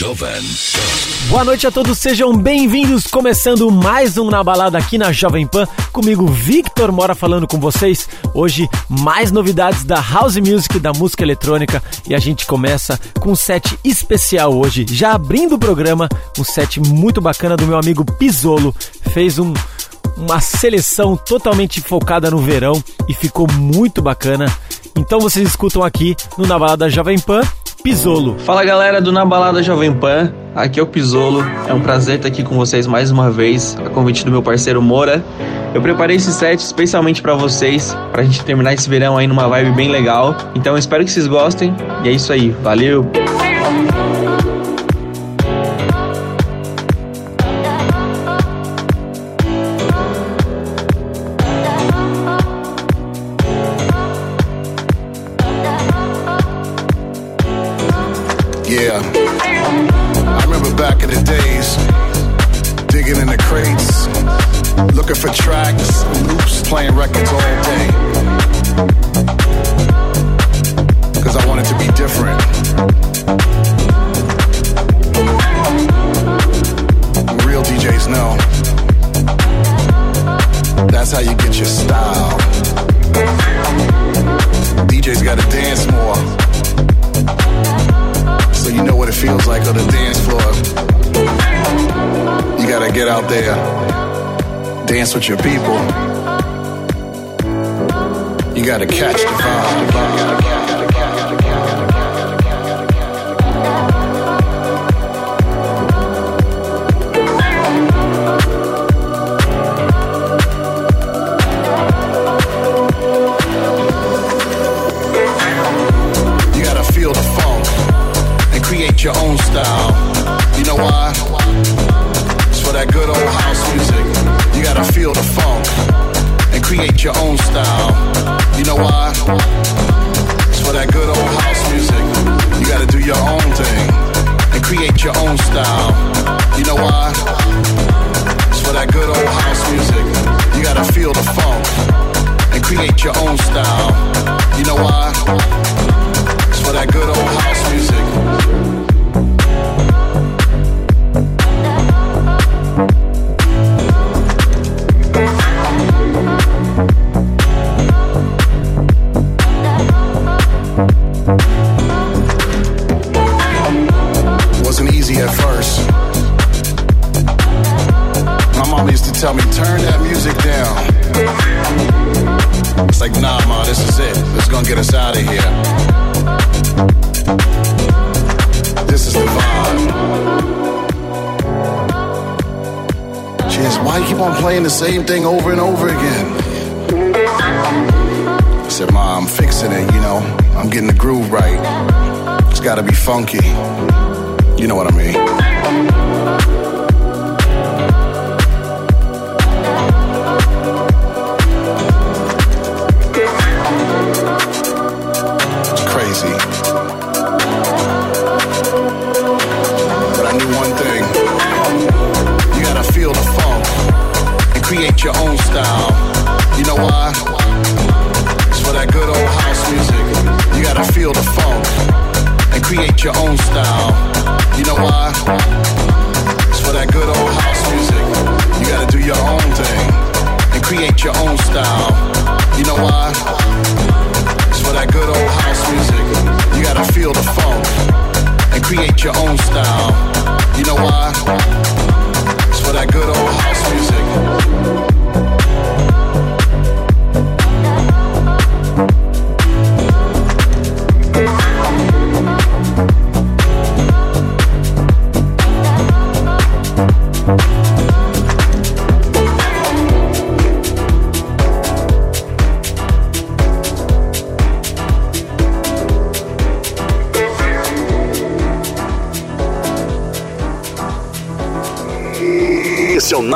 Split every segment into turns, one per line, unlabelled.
Jovem.
Boa noite a todos, sejam bem-vindos. Começando mais um Na Balada aqui na Jovem Pan. Comigo, Victor Mora, falando com vocês. Hoje, mais novidades da House Music, da música eletrônica. E a gente começa com um set especial hoje. Já abrindo o programa, um set muito bacana do meu amigo Pisolo. Fez um uma seleção totalmente focada no verão e ficou muito bacana. Então vocês escutam aqui no Na Balada Jovem Pan Pisolo.
Fala galera do Na Balada Jovem Pan, aqui é o Pisolo. É um prazer estar aqui com vocês mais uma vez, a convite do meu parceiro Moura. Eu preparei esse set especialmente para vocês, pra gente terminar esse verão aí numa vibe bem legal. Então espero que vocês gostem e é isso aí. Valeu!
Said, Ma, I'm fixing it, you know. I'm getting the groove right. It's gotta be funky. You know what I mean. Crazy. But I knew one thing. You gotta feel the funk and create your own style. You know why? Gotta feel the funk and create your own style. You know why? It's for that good old house music. You gotta do your own thing and create your own style. You know why? It's for that good old house music. You gotta feel the funk and create your own style. You know why? It's for that good old house music.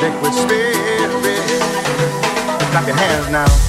Liquid spirit. Clap your hands now.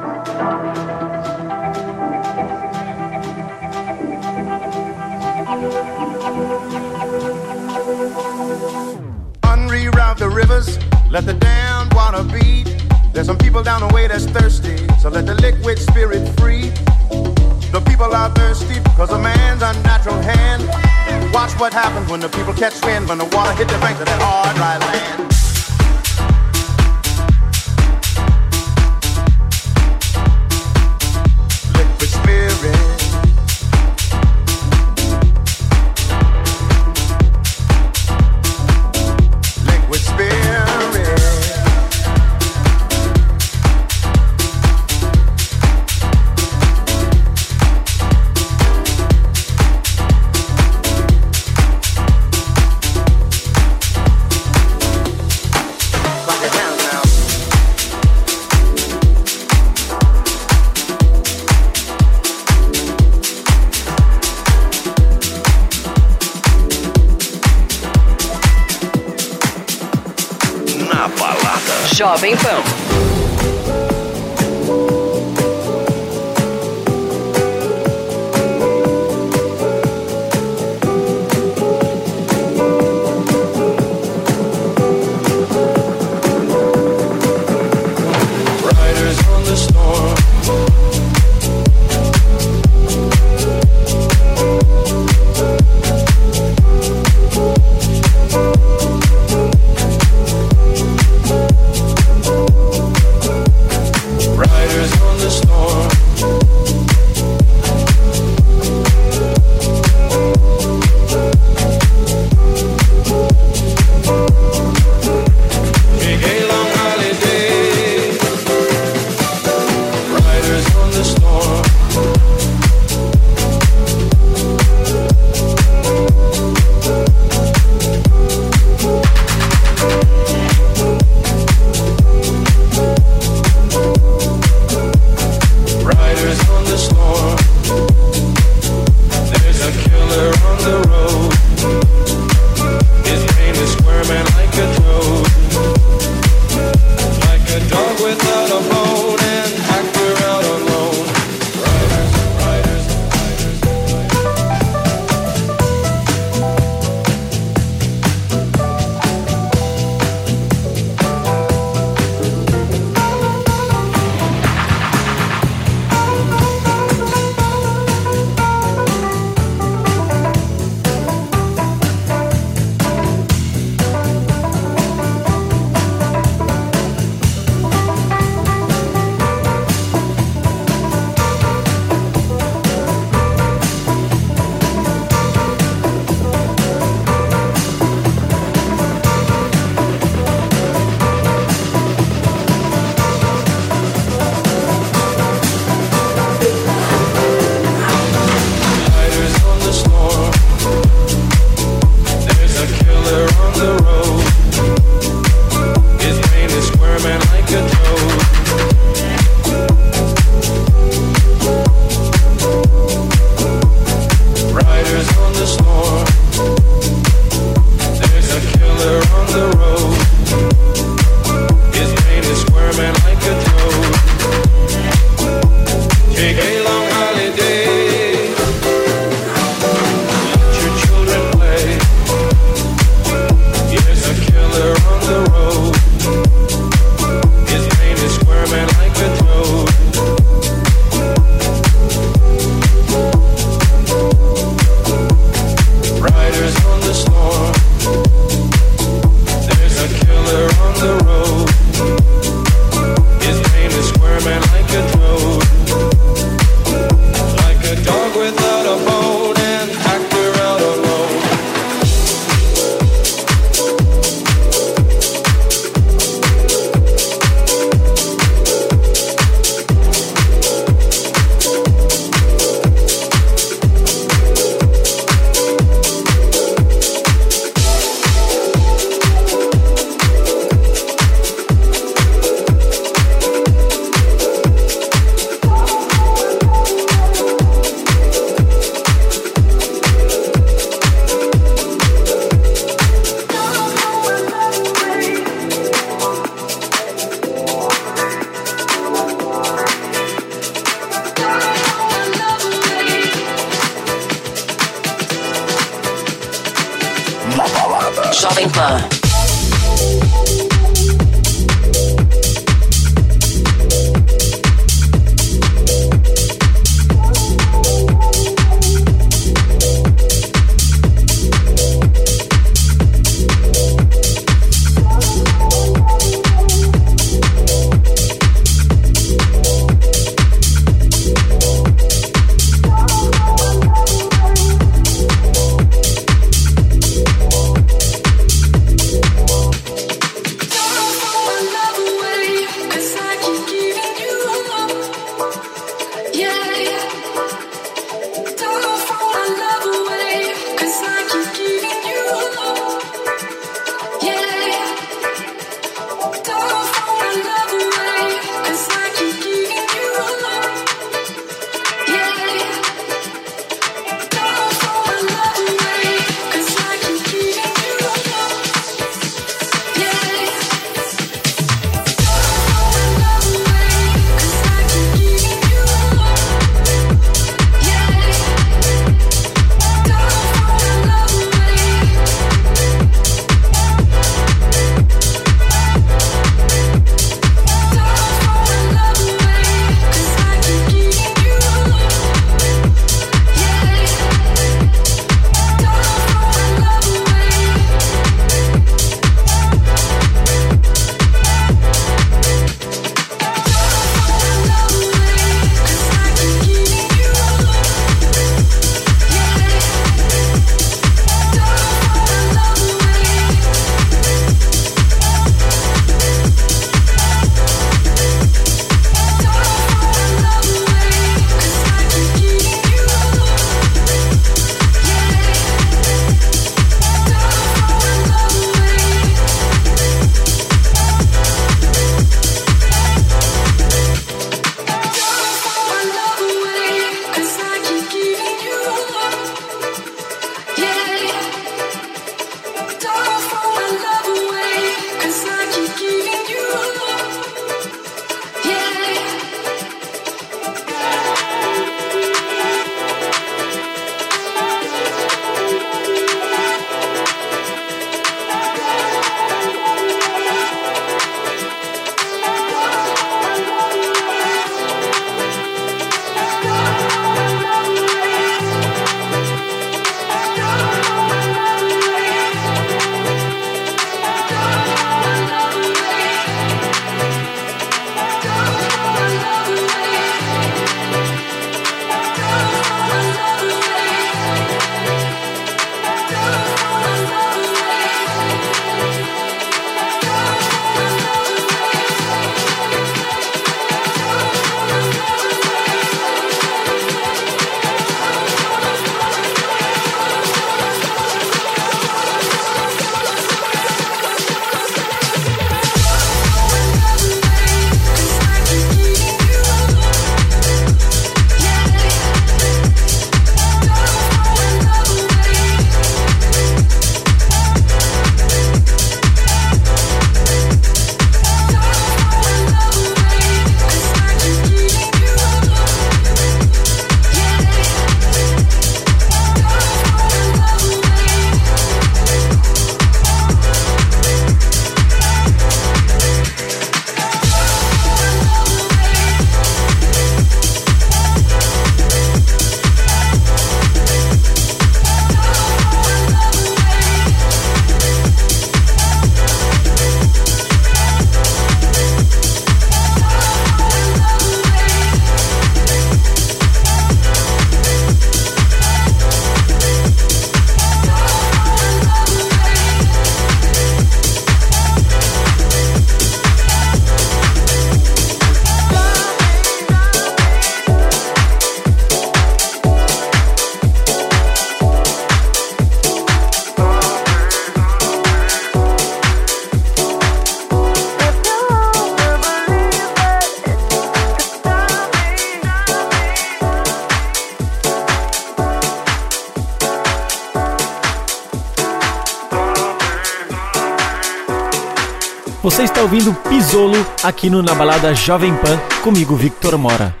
Está ouvindo Pisolo aqui no Na Balada Jovem Pan, comigo, Victor Mora.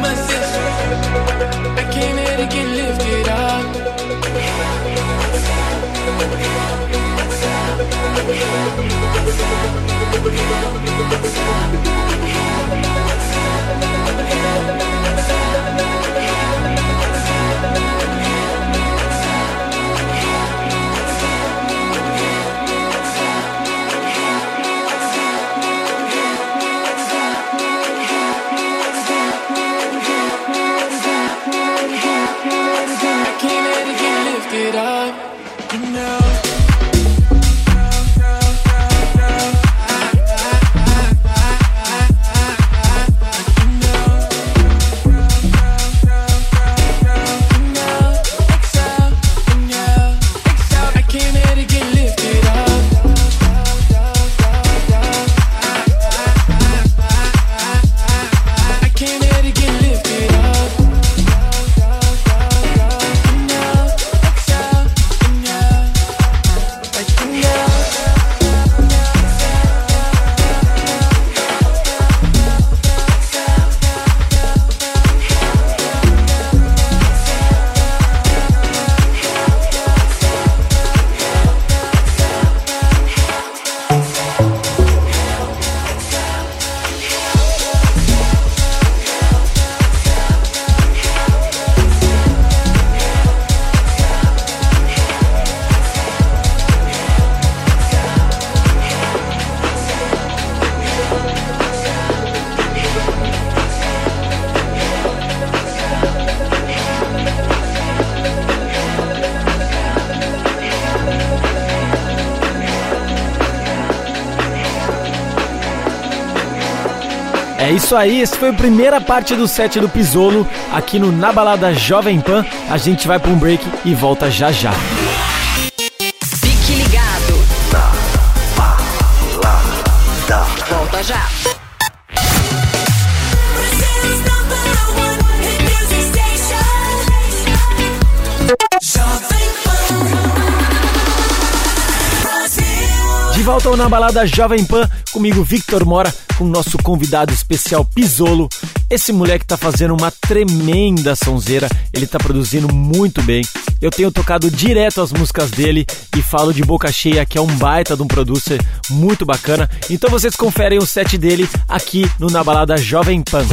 my system. I came here to get lifted up. Stop. Stop.
Stop. Isso aí, esse foi a primeira parte do set do Pisolo aqui no Na Balada Jovem Pan. A gente vai para um break e volta já já.
Fique ligado. Volta já.
De volta ao Na Balada Jovem Pan, comigo Victor Mora, com o nosso convidado especial Pisolo. Esse moleque tá fazendo uma tremenda sonzeira, ele tá produzindo muito bem. Eu tenho tocado direto as músicas dele e falo de boca cheia que é um baita de um producer muito bacana. Então vocês conferem o set dele aqui no Na Balada Jovem Pan.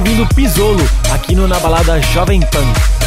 Ouvindo Pisolo aqui no Na Balada Jovem Pan.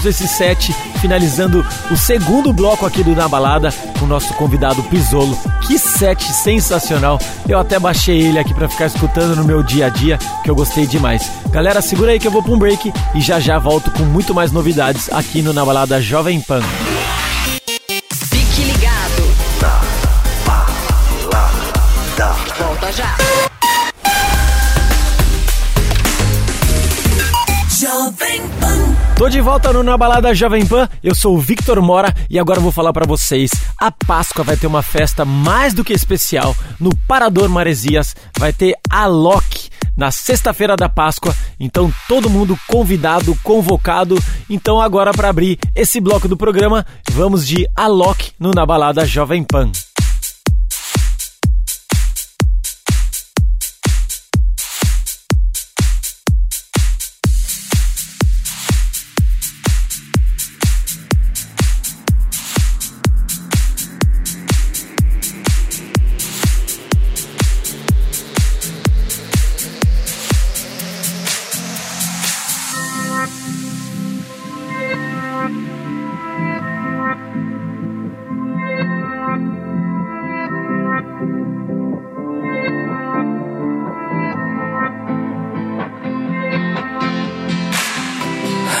Maravilhoso esse set, finalizando o segundo bloco aqui do Na Balada com o nosso convidado Pisolo. Que set sensacional! Eu até baixei ele aqui para ficar escutando no meu dia a dia, que eu gostei demais. Galera, segura aí que eu vou para um break e já já volto com muito mais novidades aqui no Na Balada Jovem Pan. Tô de volta no Na Balada Jovem Pan, eu sou o Victor Mora e agora vou falar pra vocês. A Páscoa vai ter uma festa mais do que especial. No Parador Maresias vai ter a Loki na sexta-feira da Páscoa. Então todo mundo convidado, convocado. Então agora para abrir esse bloco do programa, vamos de Alok no Na Balada Jovem Pan.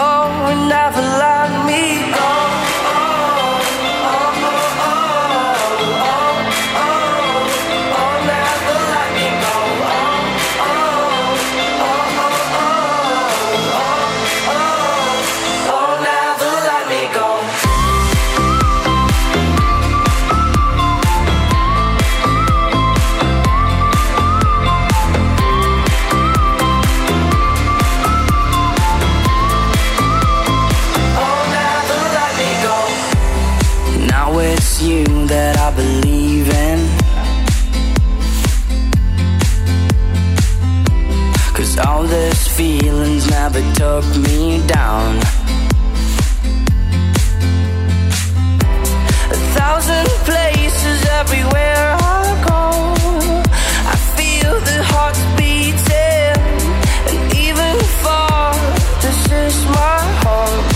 Oh, and never let me go. Never took me down. A thousand places everywhere I go. I feel the hearts beating, and even far, this is my home.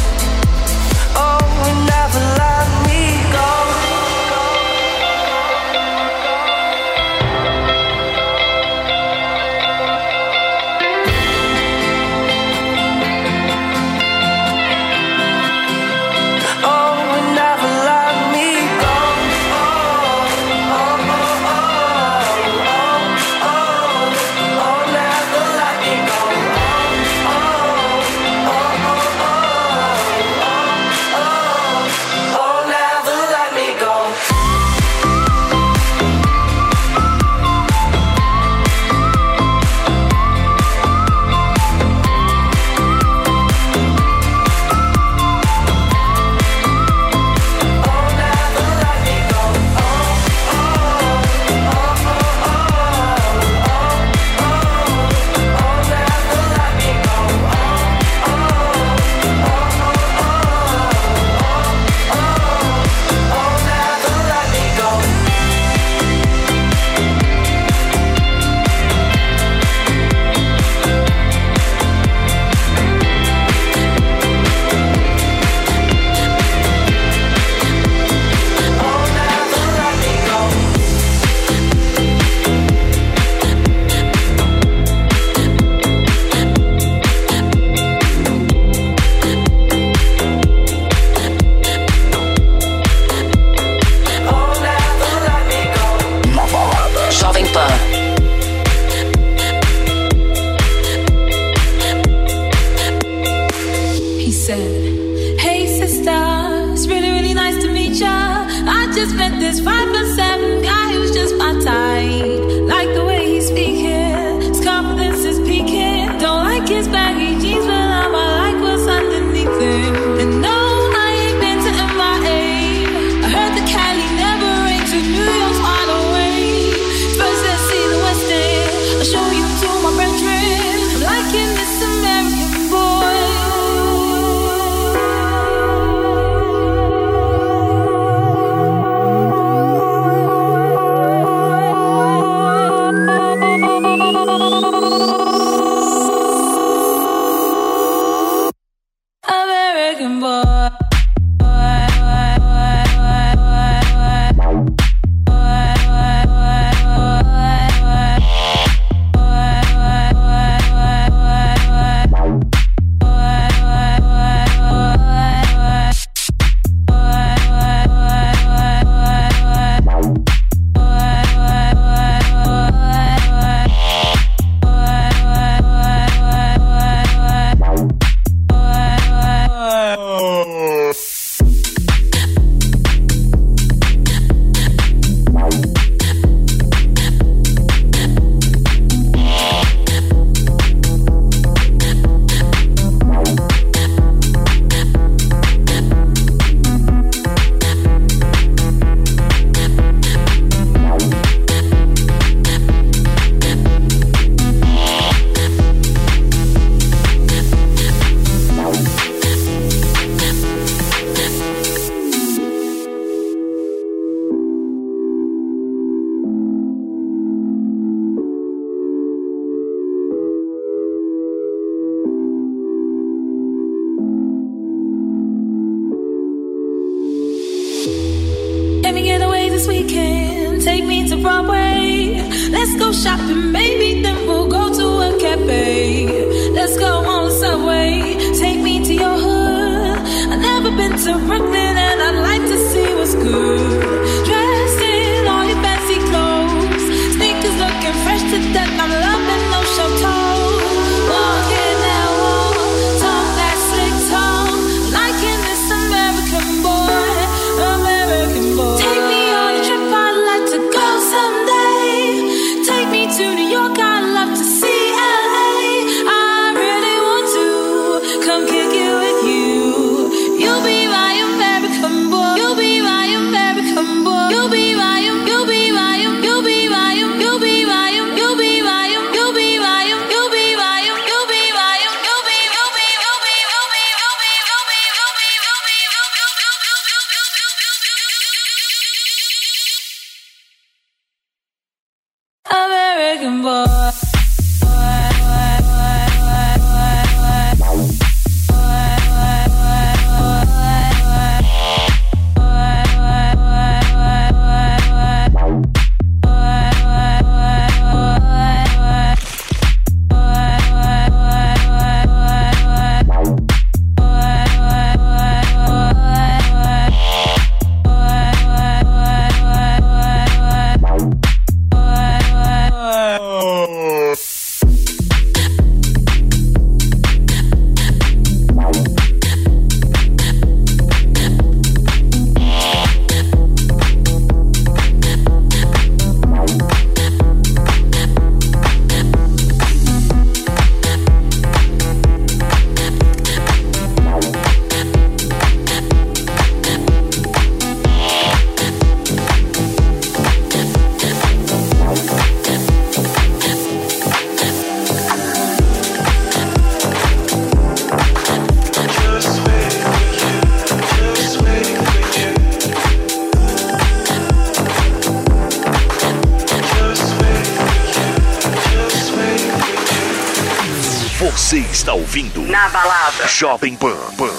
Jovem Pan.
Pan.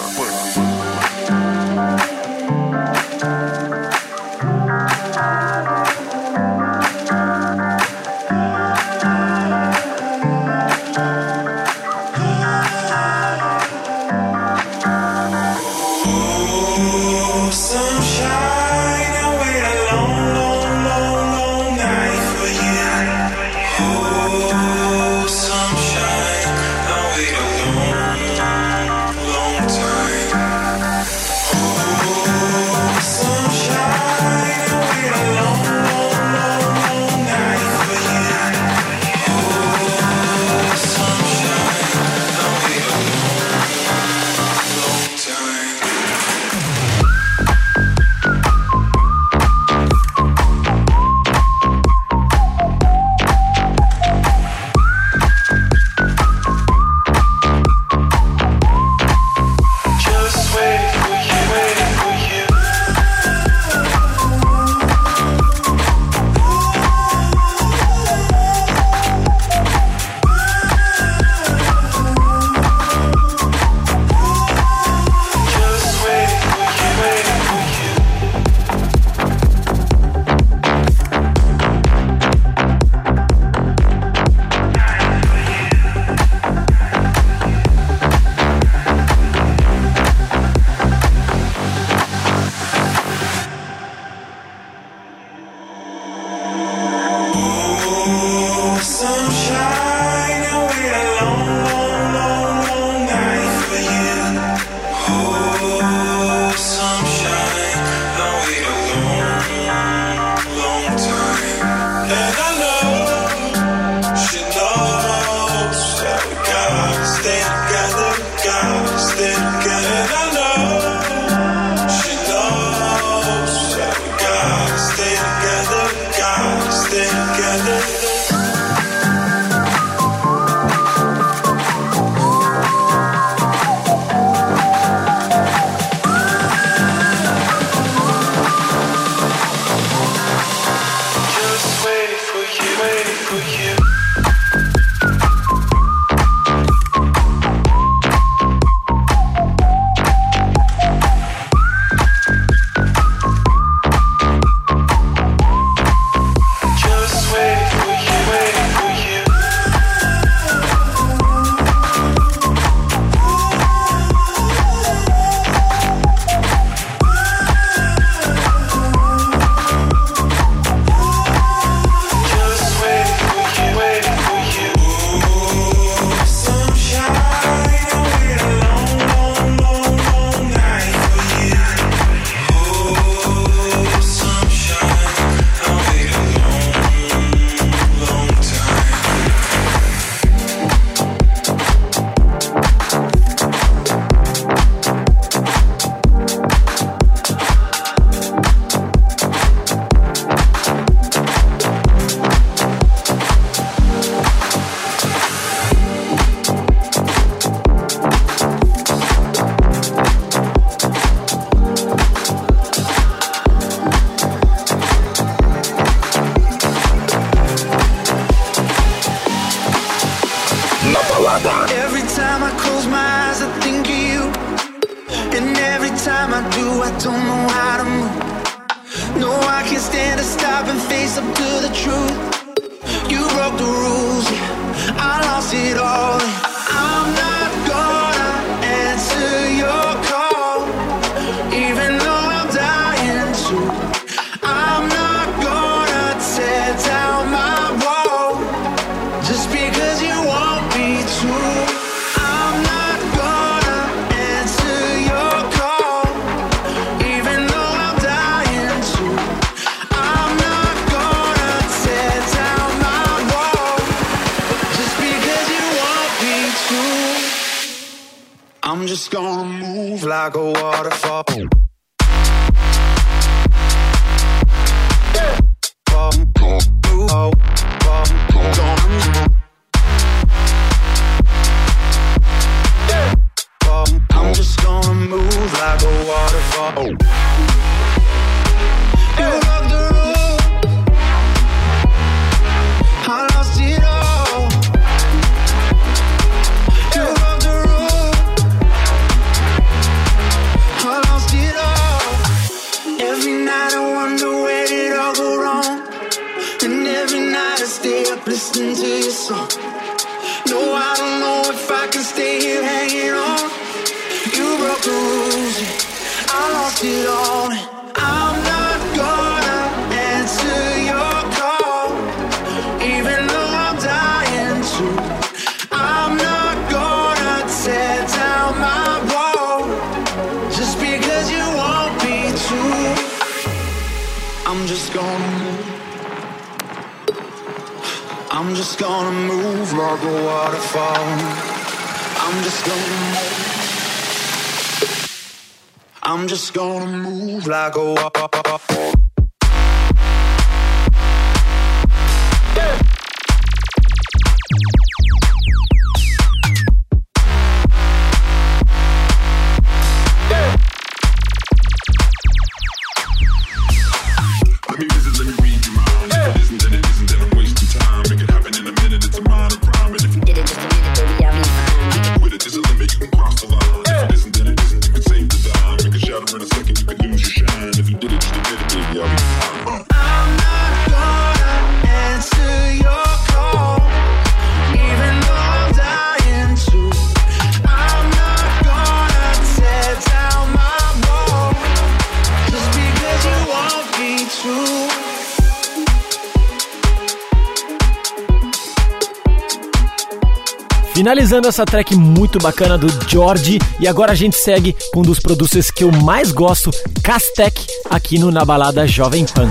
Finalizando essa track muito bacana do Jorge e agora a gente segue com um dos produtores que eu mais gosto, Castec, aqui no Na Balada Jovem Pan.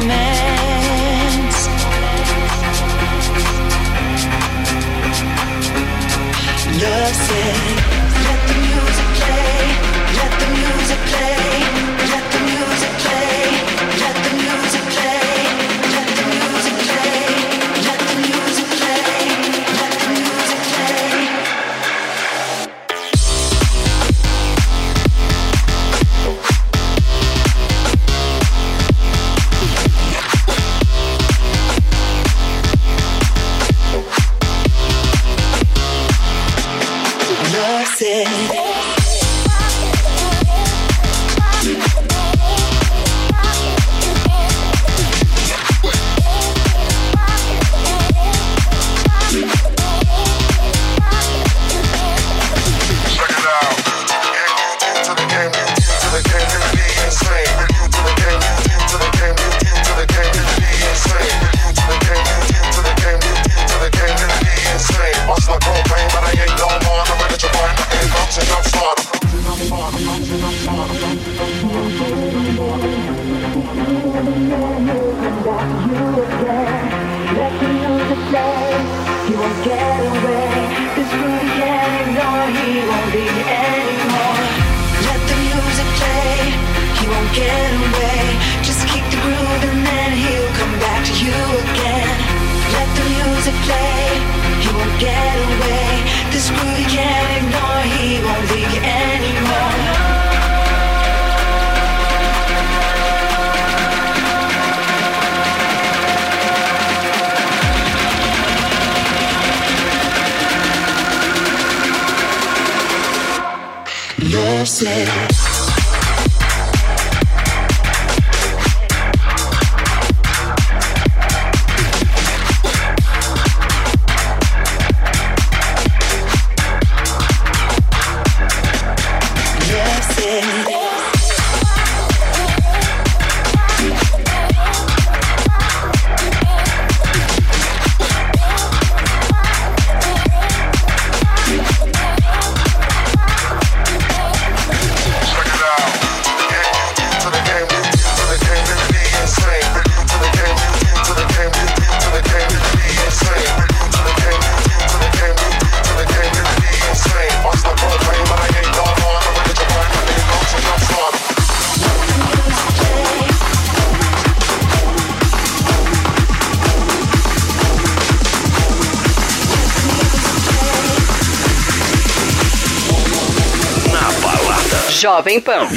moment Jovem Pan.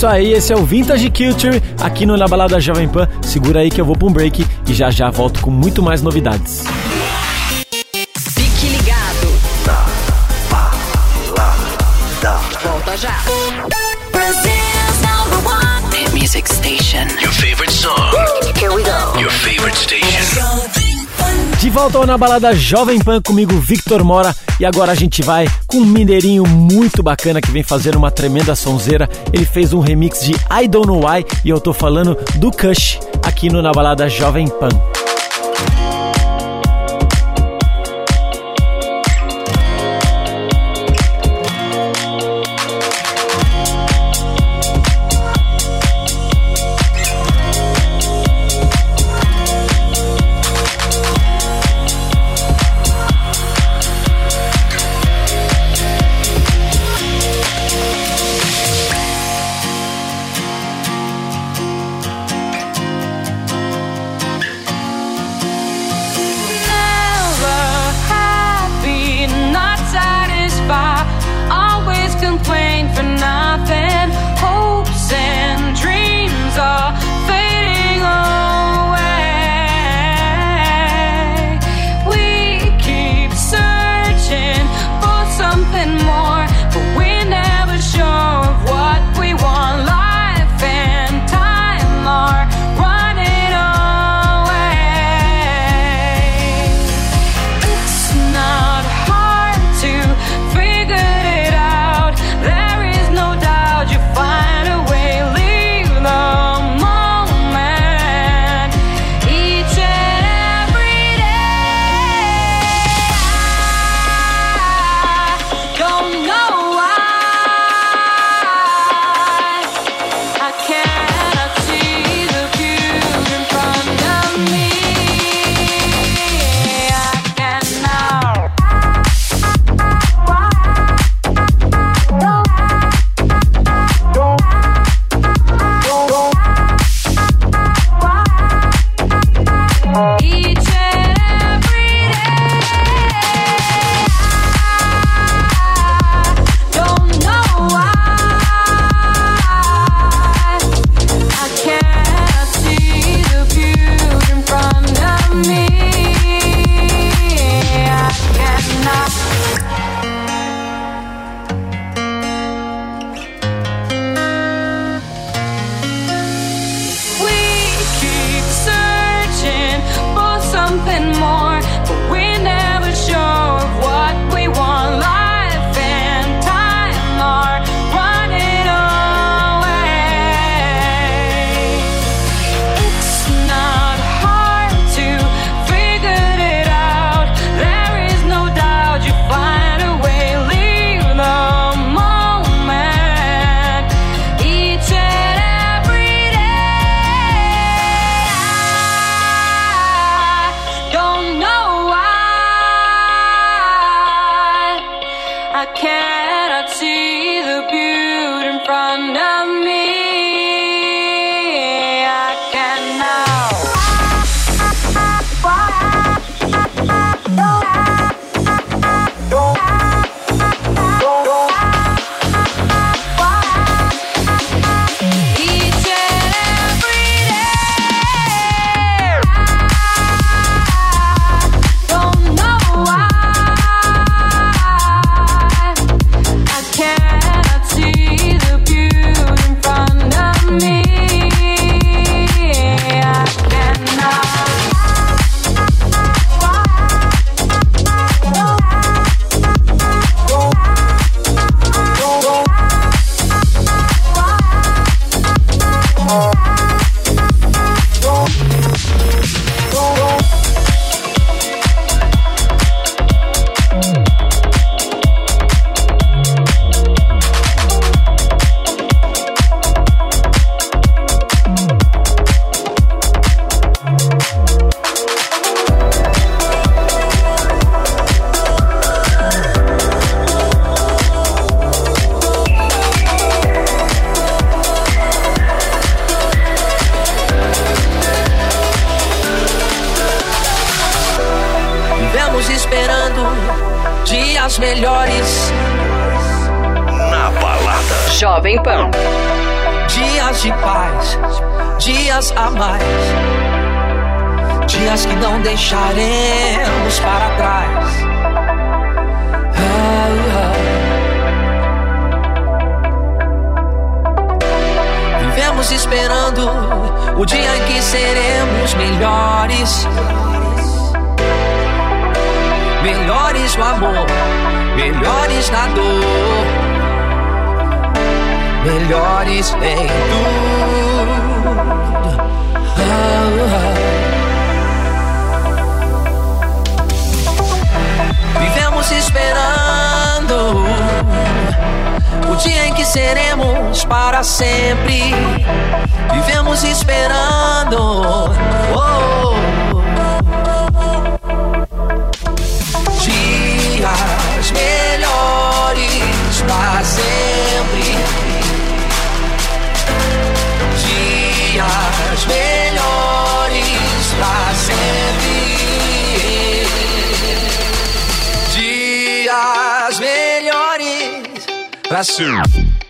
isso aí, esse é o Vintage Culture aqui no Na Balada Jovem Pan. Segura aí que eu vou para um break e já já volto com muito mais novidades.
Fique ligado. Na Balada. Volta já.
Number one.
The music station.
Your favorite song.
Here we go.
Your favorite station.
De
volta ao Na Balada Jovem Pan comigo, Victor Mora e agora a gente vai com um mineirinho muito bacana que vem fazendo uma tremenda sonzeira. Ele fez um remix de I Don't Know Why e eu tô falando do Kush aqui no Na Balada Jovem Pan.
melhores. Melhores no amor, melhores na dor, melhores em tudo. Ah, ah. ah. Vivemos esperando o dia em que seremos para sempre. Vivemos esperando. oh, dias melhores para sempre. Para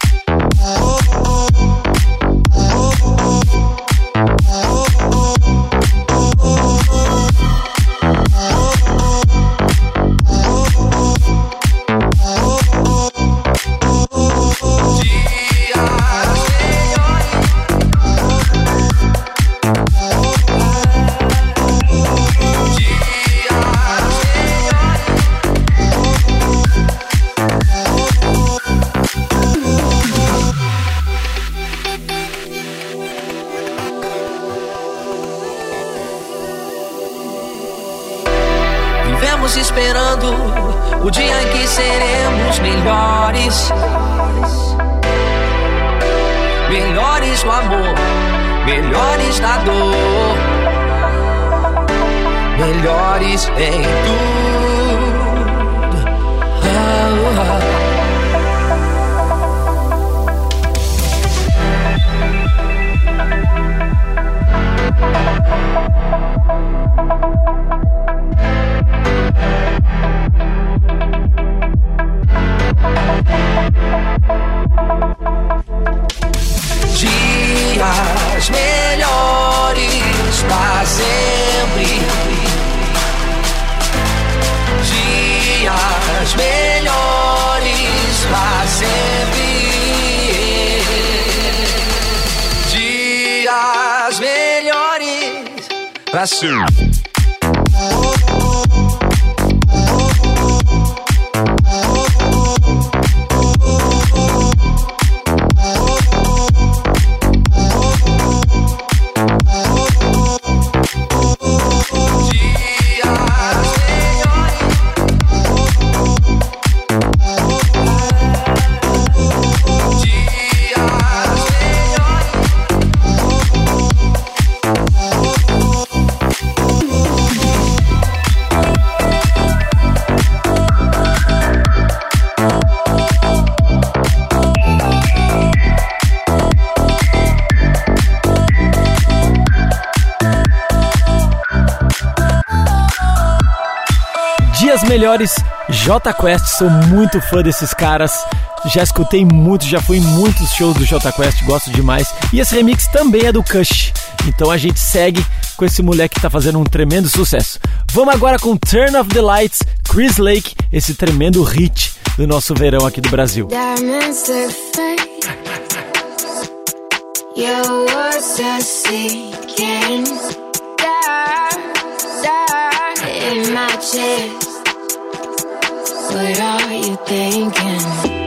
melhores para melhores,
J Quest, sou muito fã desses caras. Já escutei muito, já fui em muitos shows do J Quest, gosto demais. E esse remix também é do Kush. Então a gente segue com esse moleque que tá fazendo um tremendo sucesso. Vamos agora com Turn of the Lights, Chris Lake, esse tremendo hit do nosso verão aqui do Brasil.
What are you thinking?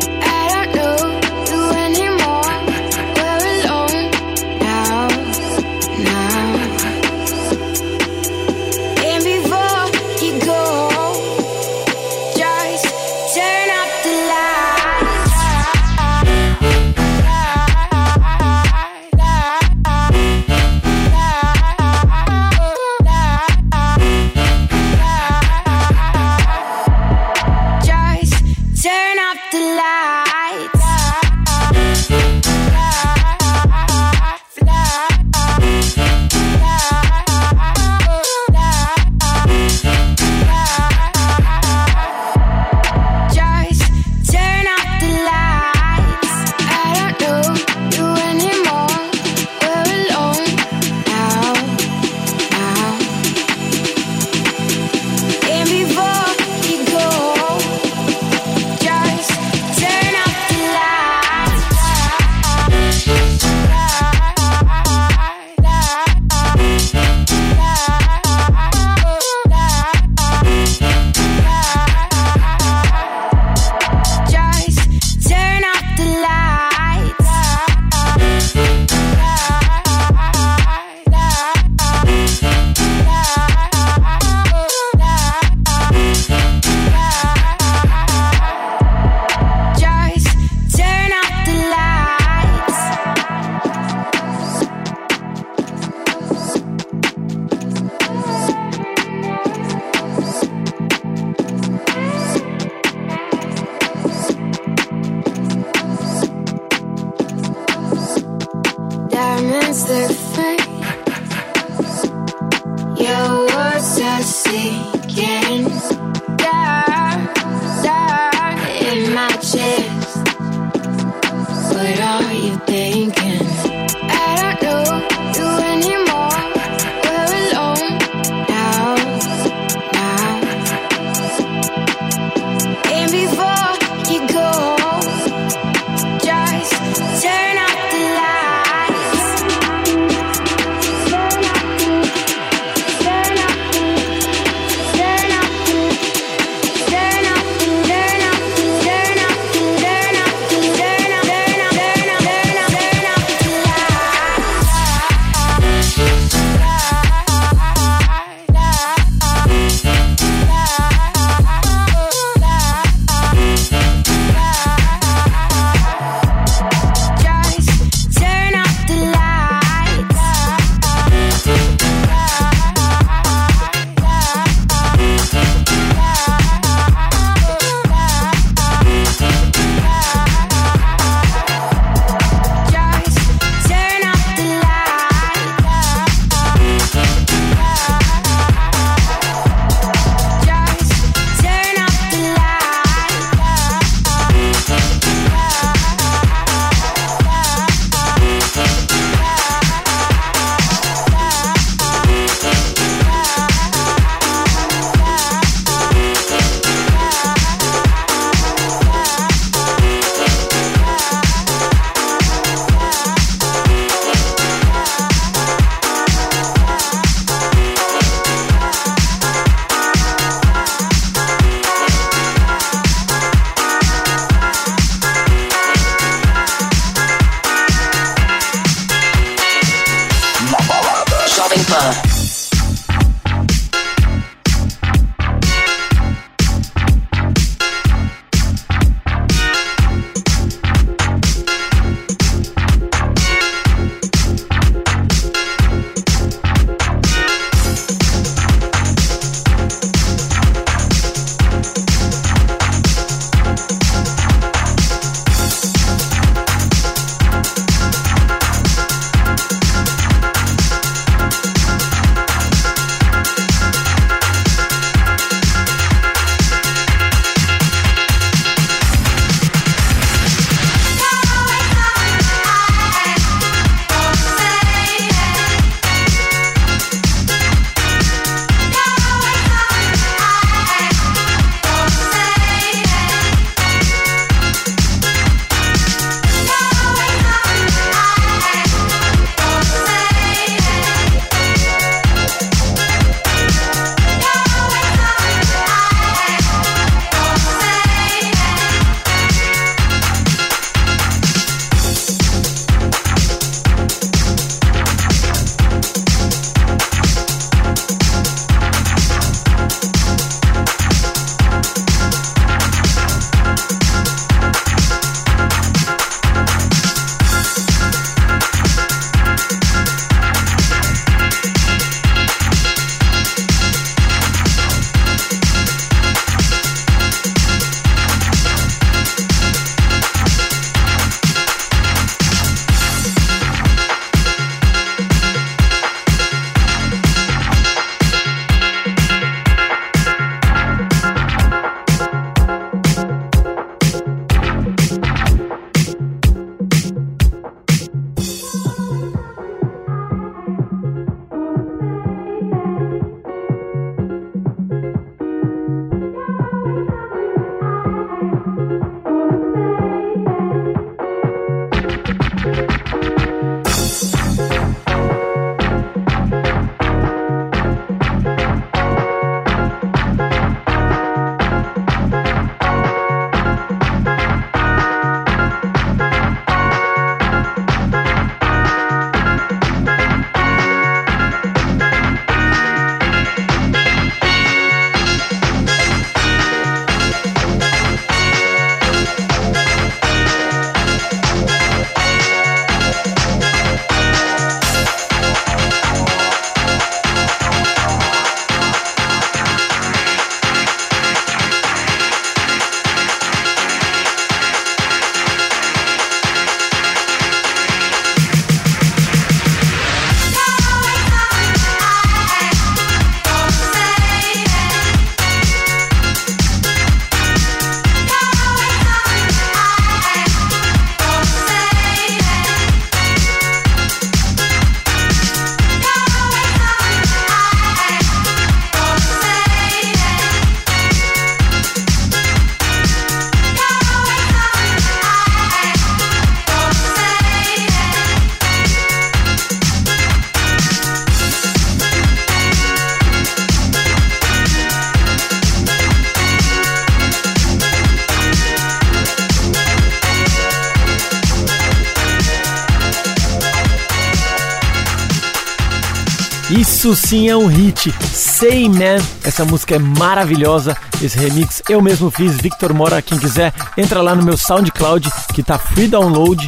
Isso sim é um hit. Say Man, essa música é maravilhosa. Esse remix eu mesmo fiz, Victor Mora. Quem quiser, entra lá no meu SoundCloud que tá free download.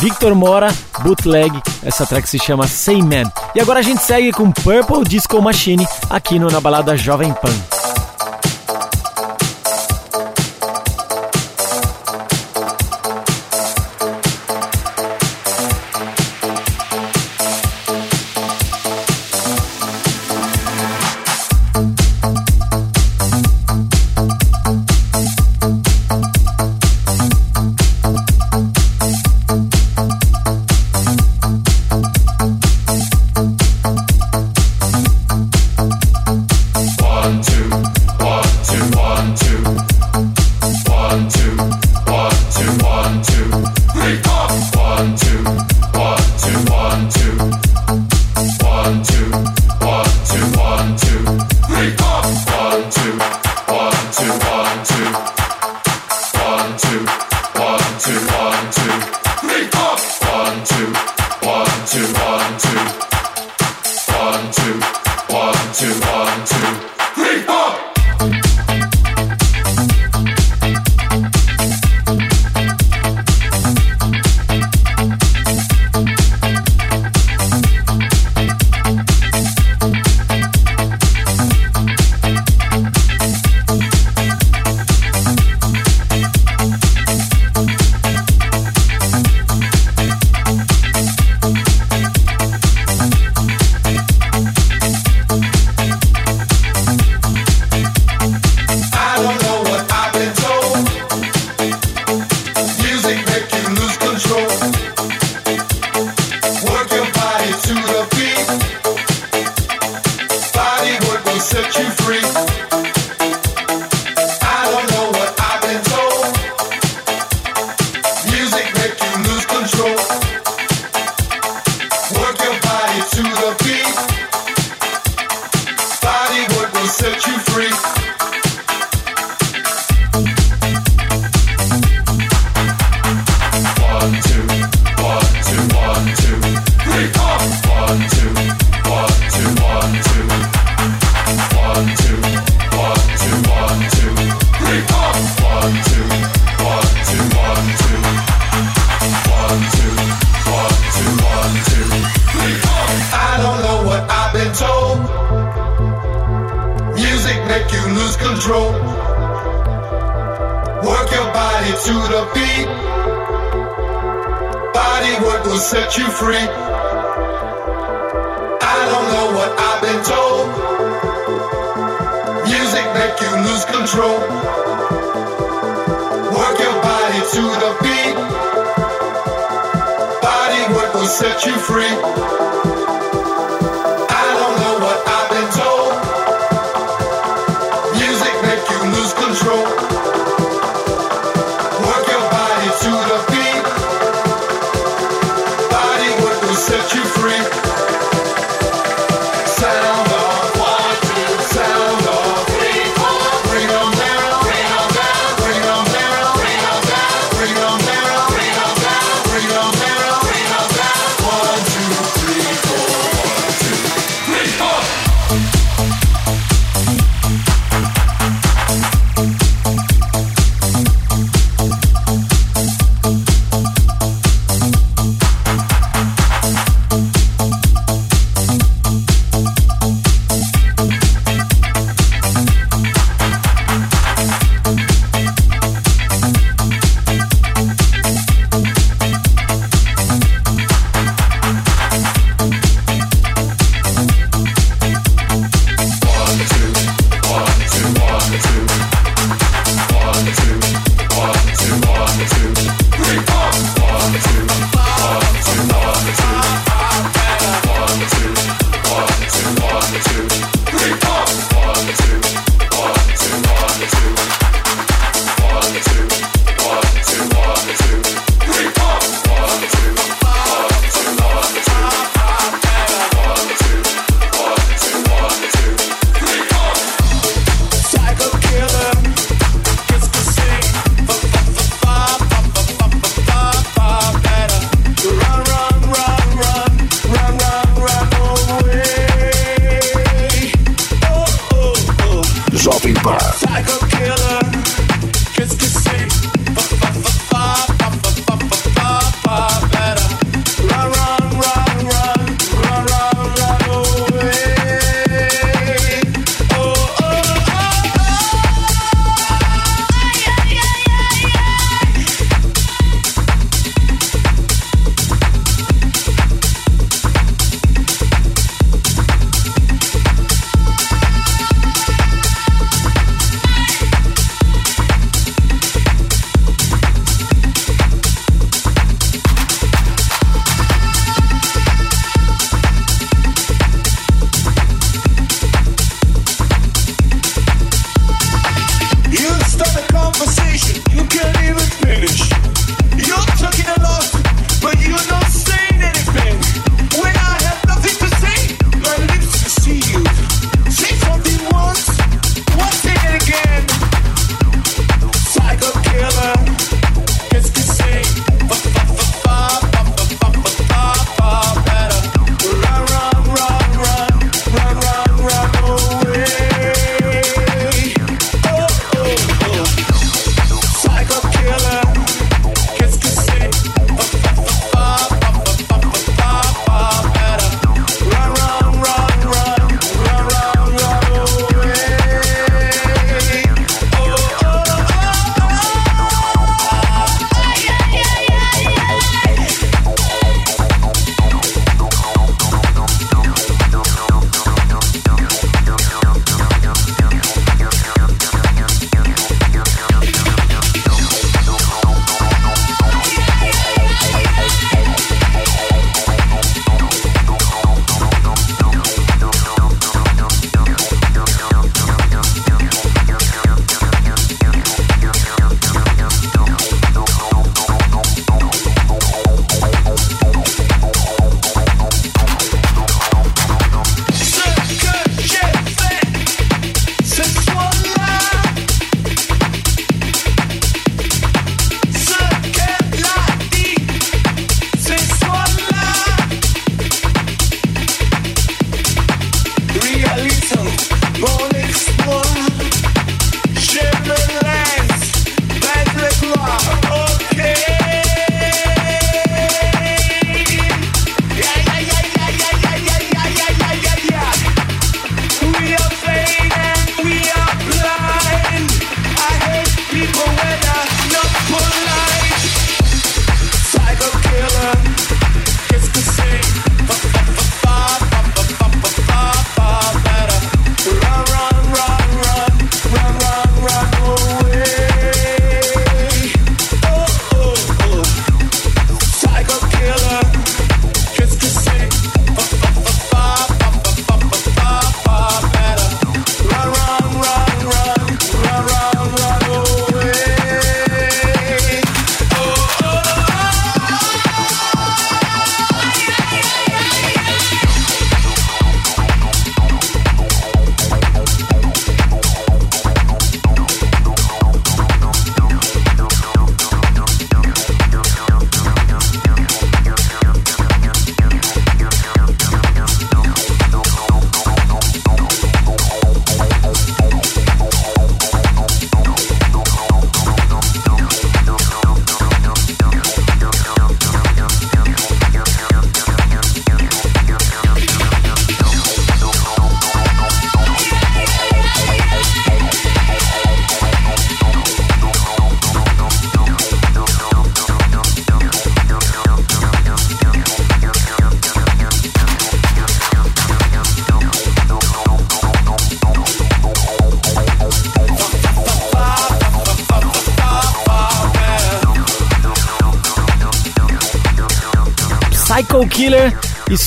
Victor Mora, bootleg. Essa track se chama Say Man. E agora a gente segue com Purple Disco Machine aqui no Na Balada Jovem Pan.
body to the beat. Bodywork will set you free. I don't know what I've been told. Music make you lose control. Work your body to the beat. Bodywork will set you free.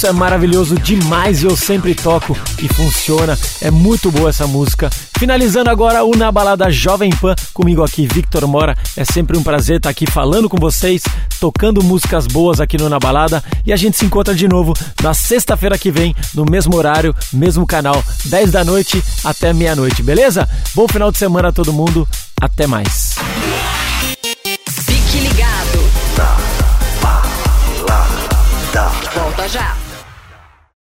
Isso é maravilhoso demais e eu sempre toco e funciona. É muito boa essa música. Finalizando agora o Na Balada Jovem Pan, comigo aqui Victor Mora. É sempre um prazer estar aqui falando com vocês, tocando músicas boas aqui no Na Balada e a gente se encontra de novo na sexta-feira que vem, no mesmo horário, mesmo canal, 10 da noite até meia-noite, beleza? Bom final de semana a todo mundo. Até mais.
Fique ligado. Volta já.